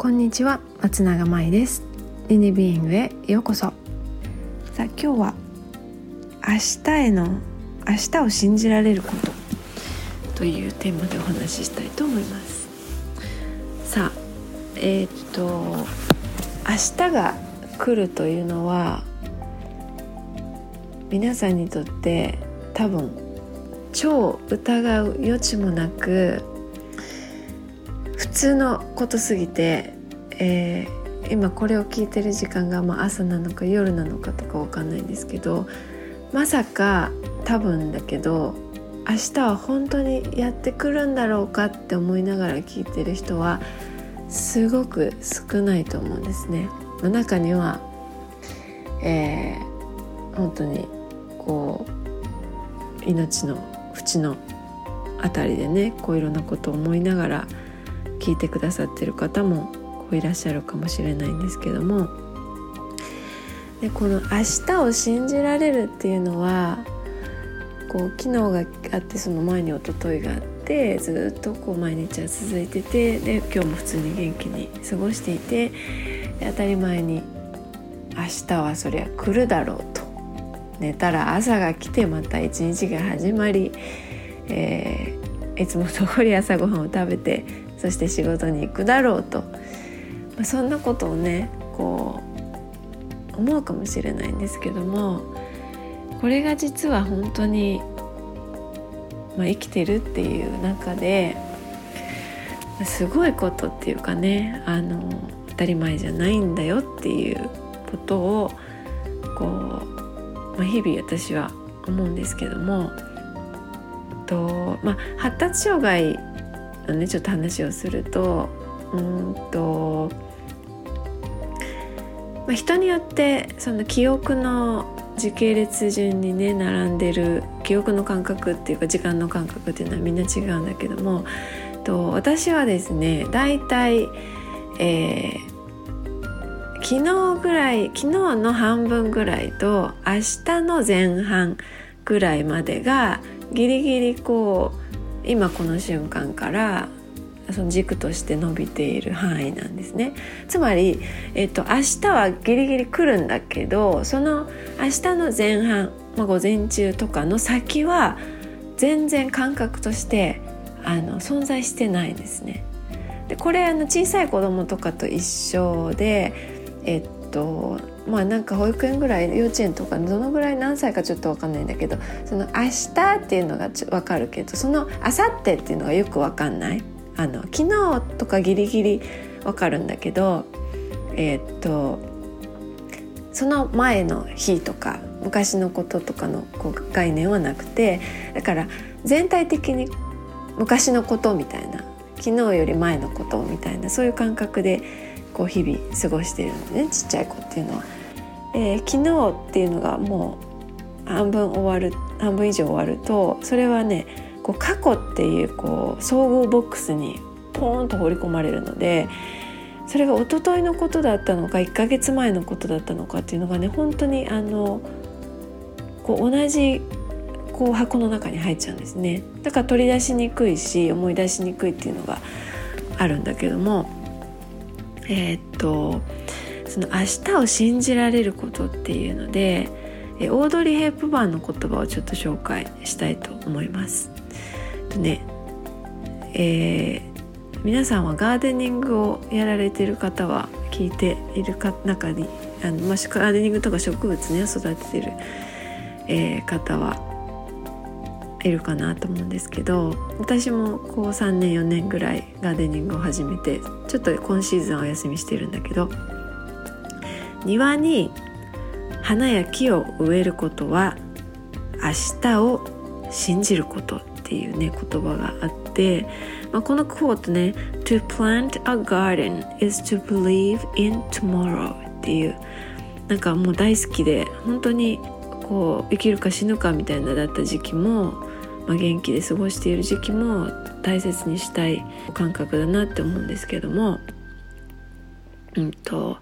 こんにちは松永舞です。リニビングへようこそ。さあ今日は明日への明日を信じられること。というテーマでお話ししたいと思います。さあえー、っと明日が来るというのは皆さんにとって多分超疑う余地もなく普通のことすぎて、えー、今これを聞いてる時間がまあ朝なのか夜なのかとかわかんないんですけどまさか多分だけど明日は本当にやってくるんだろうかって思いながら聞いてる人はすごく少ないと思うんですね。中には、えー、本当にこう命の淵のあたりでねこういろんなことを思いながら聞いてくださってる方もこういらっしゃるかもしれないんですけども。でこの「明日を信じられる」っていうのはこう昨日があってその前に一昨日があってずっとこう毎日は続いててで今日も普通に元気に過ごしていて当たり前に明日はそりゃ来るだろうと。寝たら朝が来てまた一日が始まり、えー、いつも通り朝ごはんを食べてそして仕事に行くだろうと、まあ、そんなことをねこう思うかもしれないんですけどもこれが実は本当に、まあ、生きてるっていう中ですごいことっていうかねあの当たり前じゃないんだよっていうことをこう、まあ、日々私は思うんですけどもと、まあ、発達障害のねちょっと話をするとうんと、まあ、人によってその記憶の時系列順にね並んでる記憶の感覚っていうか時間の感覚っていうのはみんな違うんだけどもと私はですねだいたい、えー、昨日ぐらい昨日の半分ぐらいと明日の前半ぐらいまでがギリギリこう今この瞬間からその軸として伸びている範囲なんですねつまり、えっと、明日はギリギリ来るんだけどその明日の前半、まあ、午前中とかの先は全然感覚としてあの存在してないですね。でこれあの小さい子供とかと一緒でえっとまあなんか保育園ぐらい幼稚園とかどのぐらい何歳かちょっと分かんないんだけどその明日っていうのが分かるけどその明後日っていうのがよく分かんない？あの昨日とかギリギリ分かるんだけどえー、っとその前の日とか昔のこととかのこう概念はなくてだから全体的に昔のことみたいな昨日より前のことみたいなそういう感覚でこう日々過ごしてるのねちっちゃい子っていうのは。えー、昨日っていうのがもう半分終わる半分以上終わるとそれはねこう過去っていうこう総合ボックスにポーンと放り込まれるのでそれが一昨日のことだったのか1ヶ月前のことだったのかっていうのがね本当にあのこう同じこう箱の中に入っちゃうんですね。だから取り出しにくいし思い出しにくいっていうのがあるんだけどもえー、っとその明日を信じられることっていうのでオードリー・ヘップバーンの言葉をちょっと紹介したいと思います。とね、えー、皆さんはガーデニングをやられてる方は聞いているか中にあの、まあ、ガーデニングとか植物ね育ててる、えー、方はいるかなと思うんですけど私もこう3年4年ぐらいガーデニングを始めてちょっと今シーズンはお休みしてるんだけど庭に花や木を植えることは明日を信じることっていうね言葉があって、まあ、このクォートね「To plant a garden is to believe in tomorrow」っていうなんかもう大好きで本当にこう生きるか死ぬかみたいなだった時期も、まあ、元気で過ごしている時期も大切にしたい感覚だなって思うんですけども、うんと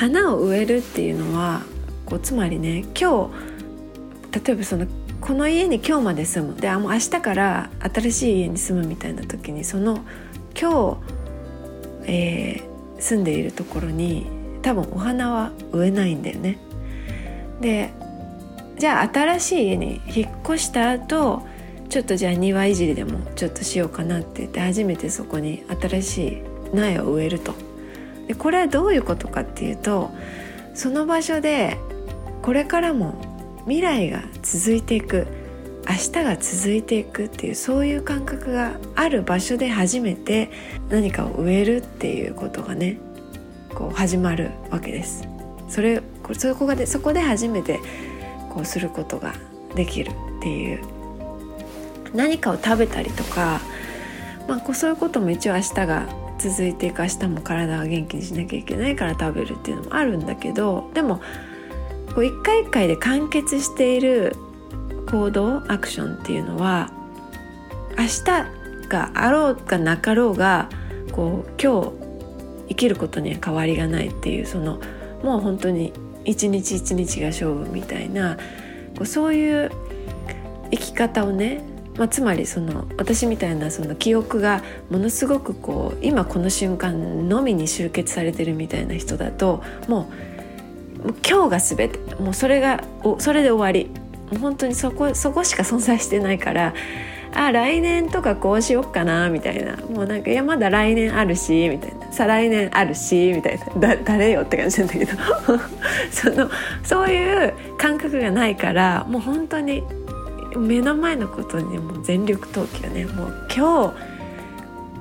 花を植えるっていうのはこうつまりね今日例えばそのこの家に今日まで住むであもう明日から新しい家に住むみたいな時にその今日、えー、住んでいるところに多分お花は植えないんだよね。でじゃあ新しい家に引っ越した後ちょっとじゃあ庭いじりでもちょっとしようかなって言って初めてそこに新しい苗を植えるとでこれはどういうことかっていうとその場所でこれからも未来が続いていく明日が続いていくっていうそういう感覚がある場所で初めて何かを植えるっていうことがねこう始まるわけです。それそこがでそこで初めてこうすることができるっていう何かを食べたりとか、まあ、こうそういうことも一応明日が続いていく明日も体が元気にしなきゃいけないから食べるっていうのもあるんだけどでもこう一回一回で完結している行動アクションっていうのは明日があろうがなかろうがこう今日生きることには変わりがないっていうそのもう本当に一日一日が勝負みたいなこうそういう生き方をね、まあ、つまりその私みたいなその記憶がものすごくこう今この瞬間のみに集結されてるみたいな人だともう今日が全てもうそれがそれで終わり。もう本当にそこそこしか存在してないからあ来年とかこうしよっかなみたいな。もうなんかいやまだ来年あるしみたいな。再来年あるしみたいな。だ誰よって感じなんだけど。そのそういう感覚がないからもう本当に目の前のことにも全力投球ねもう今日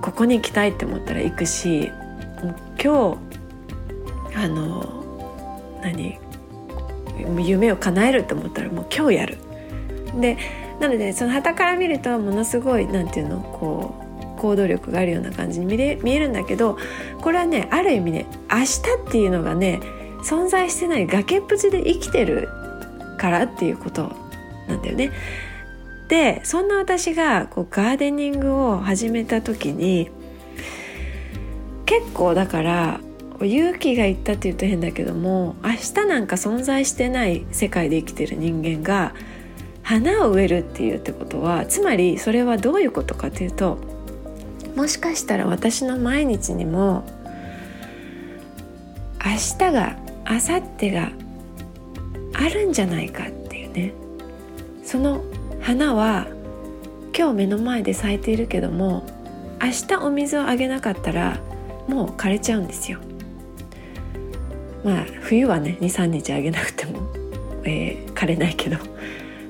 ここに行きたいって思ったら行くしもう今日あの何夢を叶えると思ったらもう今日やる。でなのでその旗から見るとものすごい何て言うのこう行動力があるような感じに見れ見えるんだけどこれはねある意味ね明日っていうのがね存在してない崖っぷちで生きてるからっていうことなんだよね。でそんな私がこうガーデニングを始めた時に結構だから勇気がいったって言うと変だけども明日なんか存在してない世界で生きてる人間が花を植えるっていうってことはつまりそれはどういうことかというともしかしたら私の毎日にも明日が明後日があるんじゃないかっていうねその花は今日目の前で咲いているけども明日お水をあげなかったらもう枯れちゃうんですよ。まあ冬はね23日あげなくても、えー、枯れないけど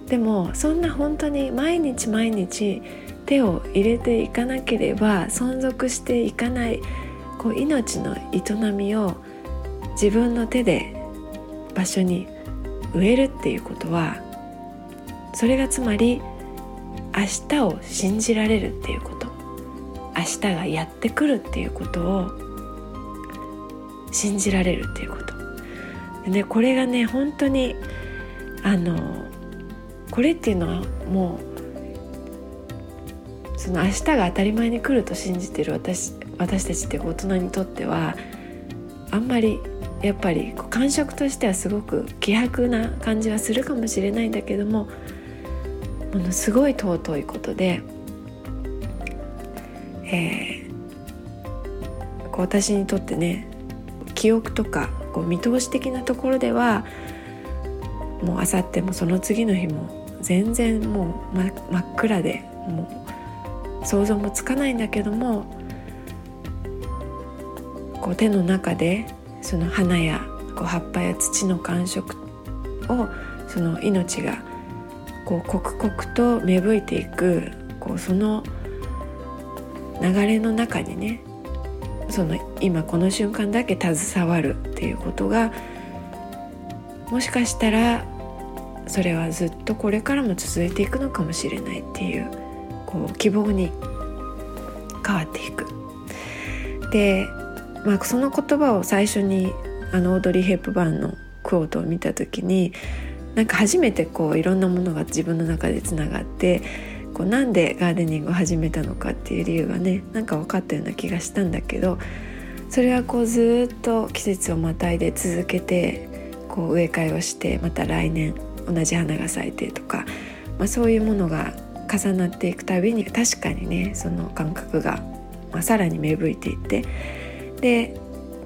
でもそんな本当に毎日毎日手を入れていかなければ存続していかないこう命の営みを自分の手で場所に植えるっていうことはそれがつまり明日を信じられるっていうこと。明日がやってくるっていうことを信じられるっていうこと。でねこれがね本当にあのこれっていうのはもうその明日が当たり前に来ると信じてる私私たちって大人にとってはあんまりやっぱり感触としてはすごく希薄な感じはするかもしれないんだけどもものすごい尊いことで、えー、こう私にとってね記憶とかこう見通し的なところではもうあさってもその次の日も全然もう、真っ暗でもう想像もつかないんだけどもこう手の中でその花やこう葉っぱや土の感触をその命がこう刻々と芽吹いていくこうその流れの中にねその今この瞬間だけ携わるっていうことがもしかしたらそれはずっとこれからも続いていくのかもしれないっていうこう希望に変わっていく。で、まあ、その言葉を最初にあのオードリー・ヘップバーンのクオートを見た時になんか初めてこういろんなものが自分の中でつながってこうなんでガーデニングを始めたのかっていう理由がねなんか分かったような気がしたんだけどそれはこうずっと季節をまたいで続けてこう植え替えをしてまた来年同じ花が咲いてとか、まあ、そういうものが重なっていくたびに確かにねその感覚が、まあ、さらに芽吹いていってで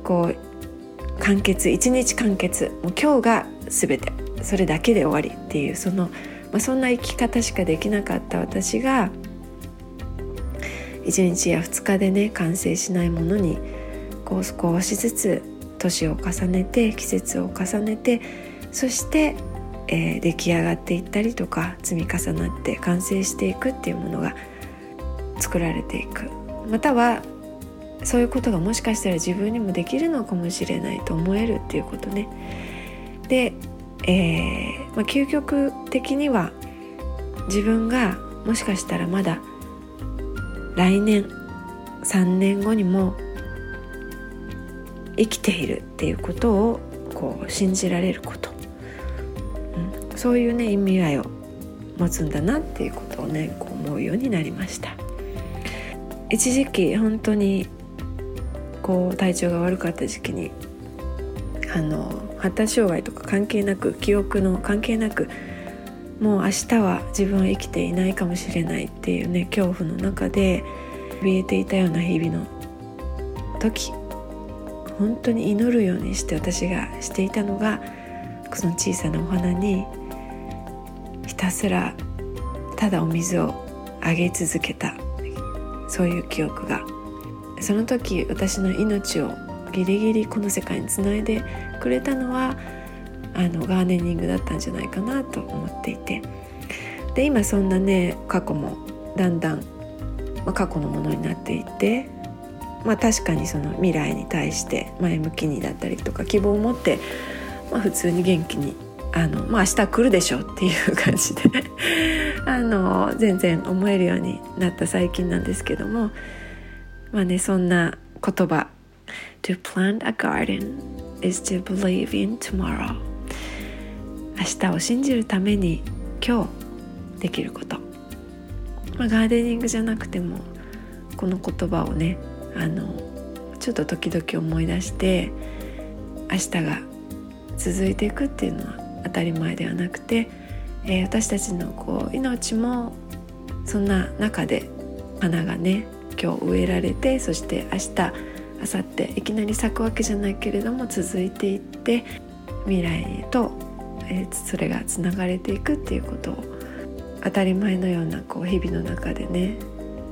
こう完結一日完結もう今日が全て。それだけで終わりっていうその、まあ、そんな生き方しかできなかった私が1日や2日でね完成しないものにこう少しずつ年を重ねて季節を重ねてそして、えー、出来上がっていったりとか積み重なって完成していくっていうものが作られていくまたはそういうことがもしかしたら自分にもできるのかもしれないと思えるっていうことね。で、えーまあ、究極的には自分がもしかしたらまだ来年3年後にも生きているっていうことをこう信じられること、うん、そういうね意味合いを持つんだなっていうことをねこう思うようになりました。一時期本当にこう体調が悪かった時期にあの発達障害とか関係なく記憶の関係なくもう明日は自分は生きていないかもしれないっていうね恐怖の中で怯えていたような日々の時本当に祈るようにして私がしていたのがその小さなお花にひたすらただお水をあげ続けた。そういう記憶が。その時私の命をギリギリこの世界につないでくれたのはあのガーデニングだったんじゃないかなと思っていて。で今そんなね過去もだんだん、まあ、過去のものになっていてまあ確かにその未来に対して前向きにだったりとか希望を持って、まあ、普通に元気にあの、まあ、明日来るでしょうっていう感じで あの全然思えるようになった最近なんですけどもまあねそんな言葉 To plant a garden is to believe in tomorrow. 明日を信じるために今日できること、まあ、ガーデニングじゃなくてもこの言葉をねあのちょっと時々思い出して明日が続いていくっていうのは当たり前ではなくて、えー、私たちのこう命もそんな中で花がね今日植えられてそして明日明後日いきなり咲くわけじゃないけれども続いていって未来と、えー、それがつながれていくっていうことを当たり前のようなこう日々の中でね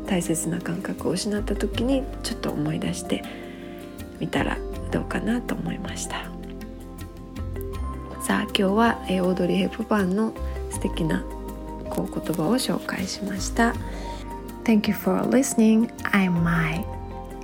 大切な感覚を失った時にちょっと思い出してみたらどうかなと思いました。さあ今日は、えー、オードリー・ヘップバーンの素敵なこう言葉を紹介しました。Thank you for listening. I'm Mai